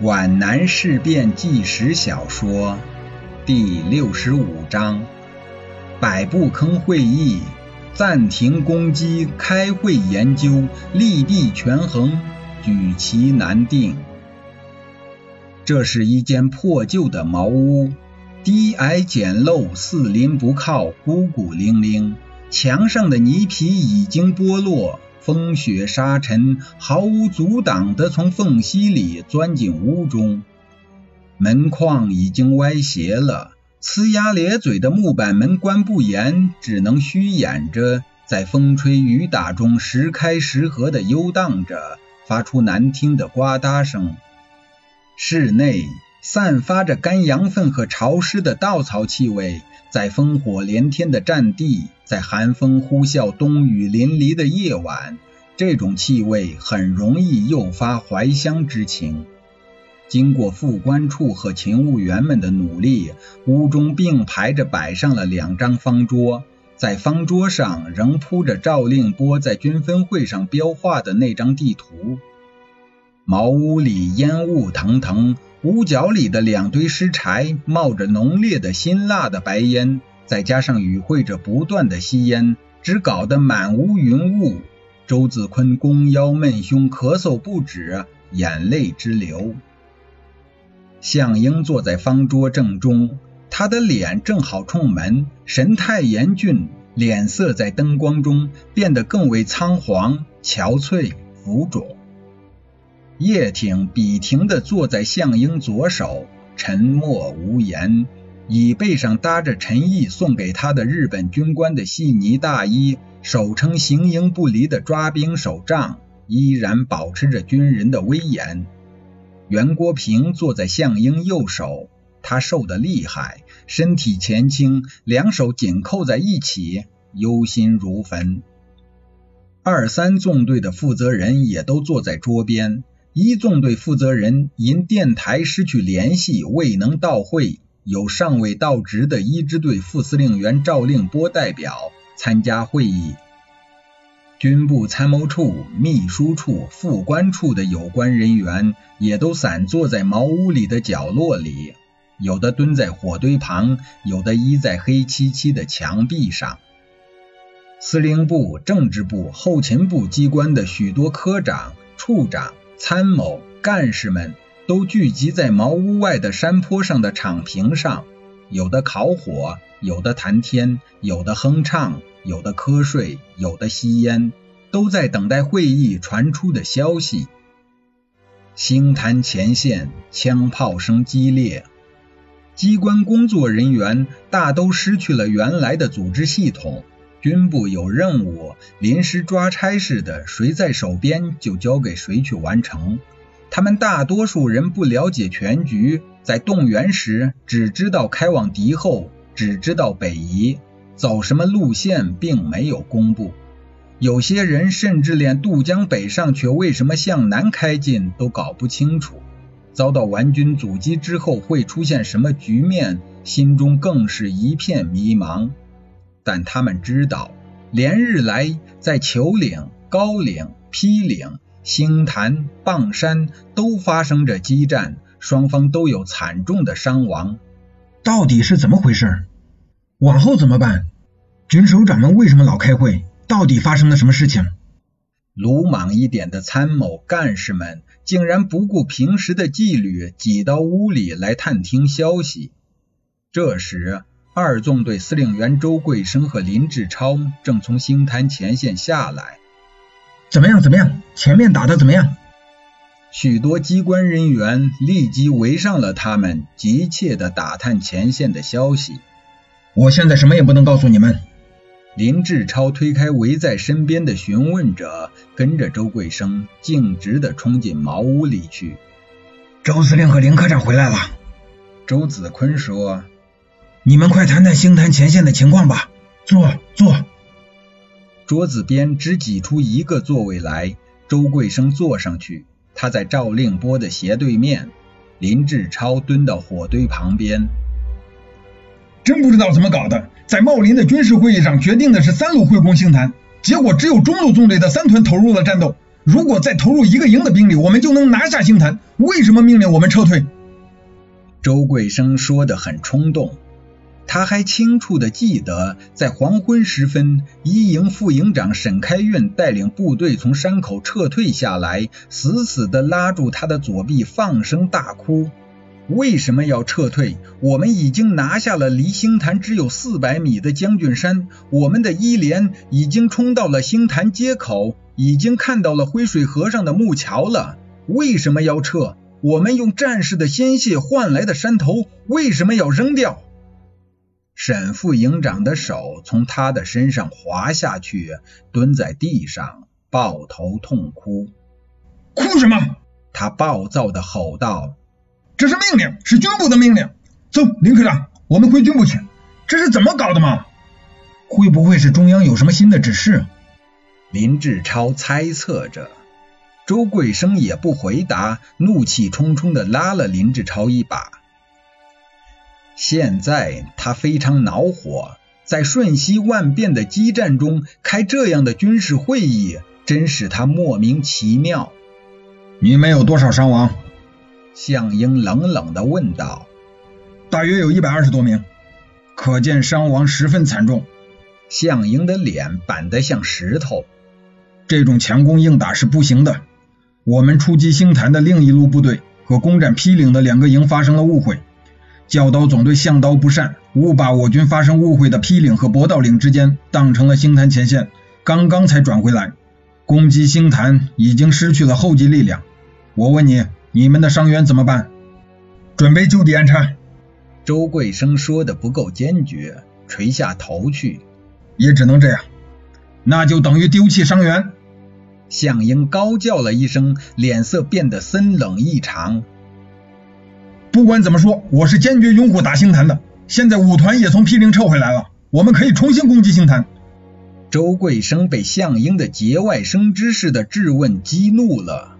皖南事变纪实小说第六十五章：百步坑会议，暂停攻击，开会研究，利弊权衡，举棋难定。这是一间破旧的茅屋，低矮简陋，四邻不靠，孤孤零零，墙上的泥皮已经剥落。风雪沙尘毫无阻挡地从缝隙里钻进屋中，门框已经歪斜了，呲牙咧嘴的木板门关不严，只能虚掩着，在风吹雨打中时开时合地游荡着，发出难听的呱嗒声。室内散发着干羊粪和潮湿的稻草气味。在烽火连天的战地，在寒风呼啸、冬雨淋漓的夜晚，这种气味很容易诱发怀乡之情。经过副官处和勤务员们的努力，屋中并排着摆上了两张方桌，在方桌上仍铺着赵令波在军分会上标画的那张地图。茅屋里烟雾腾腾。屋角里的两堆尸柴冒着浓烈的辛辣的白烟，再加上与会者不断的吸烟，只搞得满屋云雾。周子坤弓腰闷胸，咳嗽不止，眼泪直流。向英坐在方桌正中，他的脸正好冲门，神态严峻，脸色在灯光中变得更为苍黄、憔悴、浮肿。叶挺笔挺地坐在项英左手，沉默无言。椅背上搭着陈毅送给他的日本军官的细呢大衣，手撑形影不离的抓兵手杖，依然保持着军人的威严。袁国平坐在项英右手，他瘦得厉害，身体前倾，两手紧扣在一起，忧心如焚。二三纵队的负责人也都坐在桌边。一纵队负责人因电台失去联系，未能到会，有尚未到职的一支队副司令员赵令波代表参加会议。军部参谋处、秘书处、副官处的有关人员也都散坐在茅屋里的角落里，有的蹲在火堆旁，有的依在黑漆漆的墙壁上。司令部、政治部、后勤部机关的许多科长、处长。参谋干事们都聚集在茅屋外的山坡上的敞坪上，有的烤火，有的谈天，有的哼唱，有的瞌睡，有的吸烟，都在等待会议传出的消息。星坛前线枪炮声激烈，机关工作人员大都失去了原来的组织系统。军部有任务，临时抓差似的，谁在手边就交给谁去完成。他们大多数人不了解全局，在动员时只知道开往敌后，只知道北移，走什么路线并没有公布。有些人甚至连渡江北上却为什么向南开进都搞不清楚。遭到顽军阻击之后会出现什么局面，心中更是一片迷茫。但他们知道，连日来在丘岭、高岭、披岭、星潭、傍山都发生着激战，双方都有惨重的伤亡。到底是怎么回事？往后怎么办？军首长们为什么老开会？到底发生了什么事情？鲁莽一点的参谋干事们竟然不顾平时的纪律，挤到屋里来探听消息。这时。二纵队司令员周桂生和林志超正从星坛前线下来。怎么样？怎么样？前面打的怎么样？许多机关人员立即围上了他们，急切地打探前线的消息。我现在什么也不能告诉你们。林志超推开围在身边的询问者，跟着周桂生径直地冲进茅屋里去。周司令和林科长回来了。周子坤说。你们快谈谈星坛前线的情况吧。坐坐。桌子边只挤出一个座位来，周桂生坐上去。他在赵令波的斜对面。林志超蹲到火堆旁边。真不知道怎么搞的，在茂林的军事会议上决定的是三路会攻星坛，结果只有中路纵队的三团投入了战斗。如果再投入一个营的兵力，我们就能拿下星坛。为什么命令我们撤退？周贵生说的很冲动。他还清楚地记得，在黄昏时分，一营副营长沈开运带领部队从山口撤退下来，死死地拉住他的左臂，放声大哭。为什么要撤退？我们已经拿下了离星坛只有四百米的将军山，我们的一连已经冲到了星坛街口，已经看到了灰水河上的木桥了。为什么要撤？我们用战士的鲜血换来的山头，为什么要扔掉？沈副营长的手从他的身上滑下去，蹲在地上抱头痛哭。哭什么？他暴躁地吼道。这是命令，是军部的命令。走，林科长，我们回军部去。这是怎么搞的嘛？会不会是中央有什么新的指示？林志超猜测着。周贵生也不回答，怒气冲冲地拉了林志超一把。现在他非常恼火，在瞬息万变的激战中开这样的军事会议，真使他莫名其妙。你们有多少伤亡？项英冷冷地问道：“大约有一百二十多名，可见伤亡十分惨重。”项英的脸板得像石头。这种强攻硬打是不行的。我们出击星坛的另一路部队和攻占毗岭的两个营发生了误会。教导总队向导不善，误把我军发生误会的披岭和博道岭之间当成了星坛前线，刚刚才转回来，攻击星坛已经失去了后继力量。我问你。你们的伤员怎么办？准备就地安插。周贵生说的不够坚决，垂下头去。也只能这样。那就等于丢弃伤员。向英高叫了一声，脸色变得森冷异常。不管怎么说，我是坚决拥护打星坛的。现在五团也从毗陵撤回来了，我们可以重新攻击星坛。周贵生被向英的节外生枝式的质问激怒了。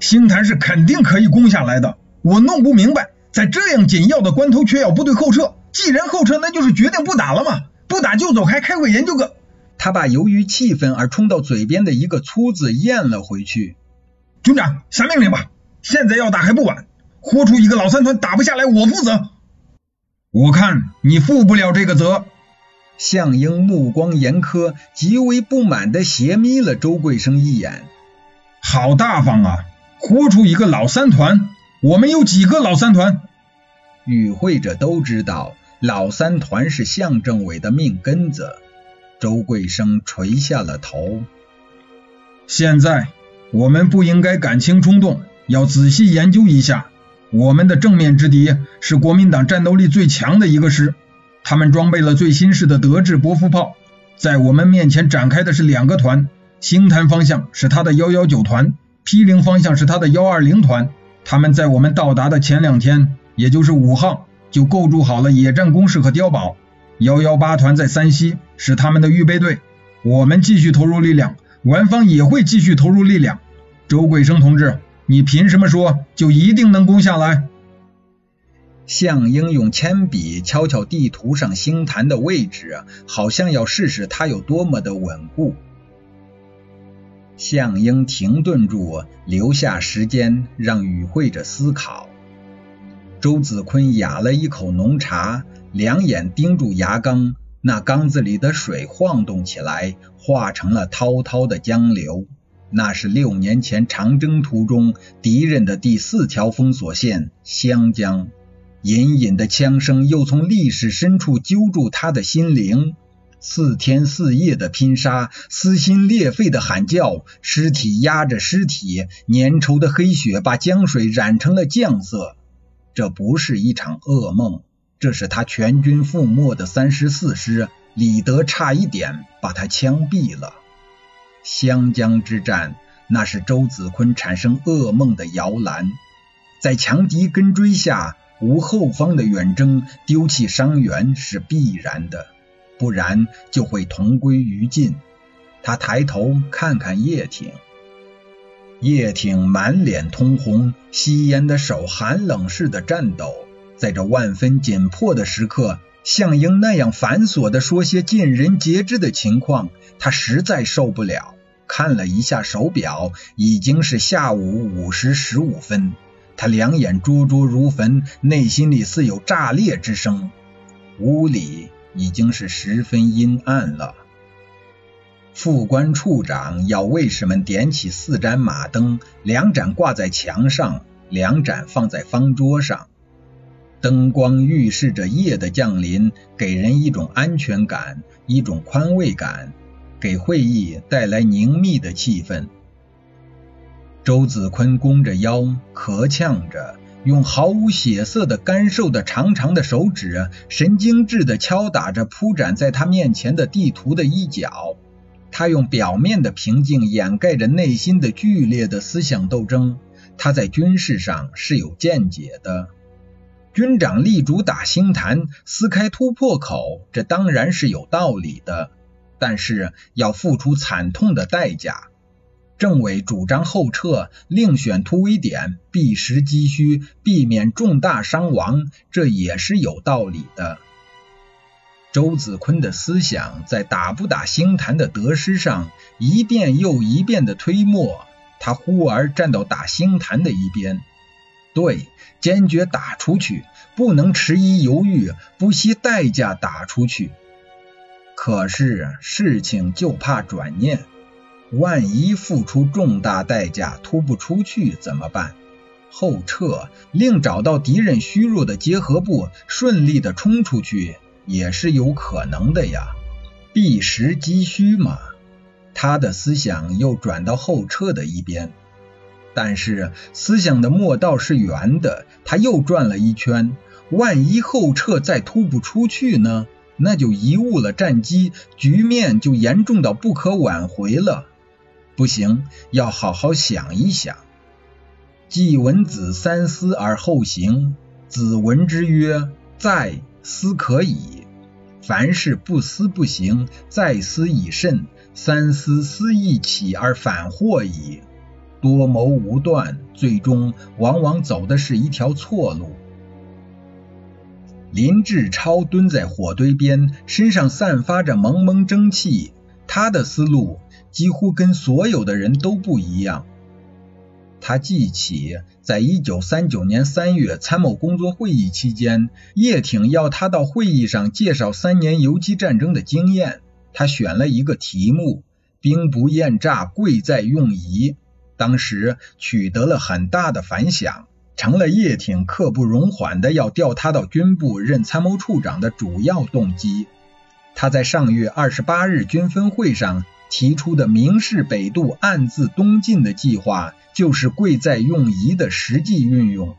星坛是肯定可以攻下来的，我弄不明白，在这样紧要的关头却要部队后撤。既然后撤，那就是决定不打了嘛？不打就走，还开会研究个？他把由于气愤而冲到嘴边的一个粗字咽了回去。军长，下命令吧！现在要打还不晚，豁出一个老三团打不下来，我负责。我看你负不了这个责。项英目光严苛，极为不满地斜眯了周贵生一眼。好大方啊！豁出一个老三团，我们有几个老三团？与会者都知道，老三团是向政委的命根子。周贵生垂下了头。现在我们不应该感情冲动，要仔细研究一下。我们的正面之敌是国民党战斗力最强的一个师，他们装备了最新式的德制伯夫炮，在我们面前展开的是两个团。星坛方向是他的幺幺九团。毗陵方向是他的幺二零团，他们在我们到达的前两天，也就是五号，就构筑好了野战工事和碉堡。幺幺八团在山西，是他们的预备队。我们继续投入力量，官方也会继续投入力量。周贵生同志，你凭什么说就一定能攻下来？项英用铅笔敲敲地图上星坛的位置，好像要试试它有多么的稳固。项英停顿住，留下时间让与会者思考。周子坤哑了一口浓茶，两眼盯住牙缸，那缸子里的水晃动起来，化成了滔滔的江流。那是六年前长征途中敌人的第四条封锁线——湘江。隐隐的枪声又从历史深处揪住他的心灵。四天四夜的拼杀，撕心裂肺的喊叫，尸体压着尸体，粘稠的黑血把江水染成了酱色。这不是一场噩梦，这是他全军覆没的三十四师，李德差一点把他枪毙了。湘江之战，那是周子坤产生噩梦的摇篮。在强敌跟追下，无后方的远征，丢弃伤员是必然的。不然就会同归于尽。他抬头看看叶挺，叶挺满脸通红，吸烟的手寒冷似的颤抖。在这万分紧迫的时刻，像英那样繁琐的说些尽人皆知的情况，他实在受不了。看了一下手表，已经是下午五时十五分。他两眼灼灼如焚，内心里似有炸裂之声。屋里已经是十分阴暗了。副官处长要卫士们点起四盏马灯，两盏挂在墙上，两盏放在方桌上。灯光预示着夜的降临，给人一种安全感，一种宽慰感，给会议带来凝密的气氛。周子坤弓着腰，咳呛着，用毫无血色的干瘦的长长的手指，神经质地敲打着铺展在他面前的地图的一角。他用表面的平静掩盖着内心的剧烈的思想斗争。他在军事上是有见解的。军长力主打星坛，撕开突破口，这当然是有道理的，但是要付出惨痛的代价。政委主张后撤，另选突围点，避实击虚，避免重大伤亡，这也是有道理的。周子坤的思想在打不打星坛的得失上一遍又一遍的推磨，他忽而站到打星坛的一边，对，坚决打出去，不能迟疑犹豫，不惜代价打出去。可是事情就怕转念，万一付出重大代价突不出去怎么办？后撤，另找到敌人虚弱的结合部，顺利的冲出去。也是有可能的呀，避实击虚嘛。他的思想又转到后撤的一边，但是思想的末道是圆的，他又转了一圈。万一后撤再突不出去呢？那就贻误了战机，局面就严重到不可挽回了。不行，要好好想一想。季文子三思而后行，子闻之曰：在。思可以，凡事不思不行，再思以慎。三思思意起而反祸矣。多谋无断，最终往往走的是一条错路。林志超蹲在火堆边，身上散发着蒙蒙蒸汽。他的思路几乎跟所有的人都不一样。他记起，在一九三九年三月参谋工作会议期间，叶挺要他到会议上介绍三年游击战争的经验。他选了一个题目：“兵不厌诈，贵在用疑。”当时取得了很大的反响，成了叶挺刻不容缓的要调他到军部任参谋处长的主要动机。他在上月二十八日军分会上。提出的明示北渡、暗自东进的计划，就是贵在用疑的实际运用。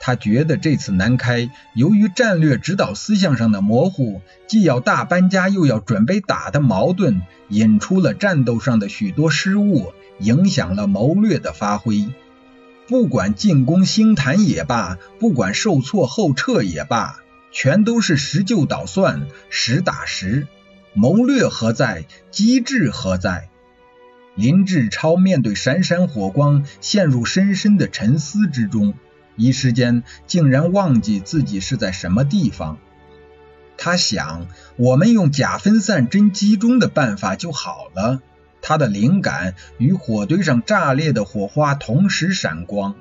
他觉得这次南开，由于战略指导思想上的模糊，既要大搬家又要准备打的矛盾，引出了战斗上的许多失误，影响了谋略的发挥。不管进攻星坛也罢，不管受挫后撤也罢，全都是实就捣算，实打实。谋略何在？机智何在？林志超面对闪闪火光，陷入深深的沉思之中，一时间竟然忘记自己是在什么地方。他想，我们用假分散真集中的办法就好了。他的灵感与火堆上炸裂的火花同时闪光。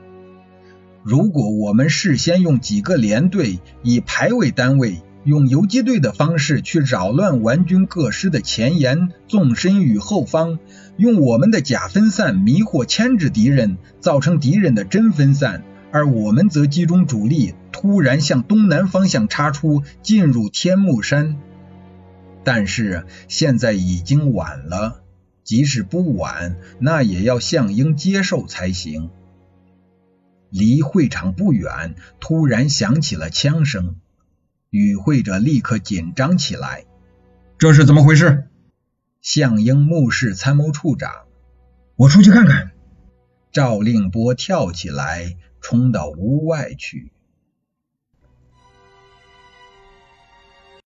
如果我们事先用几个连队，以排为单位。用游击队的方式去扰乱顽军各师的前沿，纵深与后方，用我们的假分散迷惑牵制敌人，造成敌人的真分散，而我们则集中主力，突然向东南方向插出，进入天目山。但是现在已经晚了，即使不晚，那也要向英接受才行。离会场不远，突然响起了枪声。与会者立刻紧张起来，这是怎么回事？项英目视参谋处长，我出去看看。赵令波跳起来，冲到屋外去。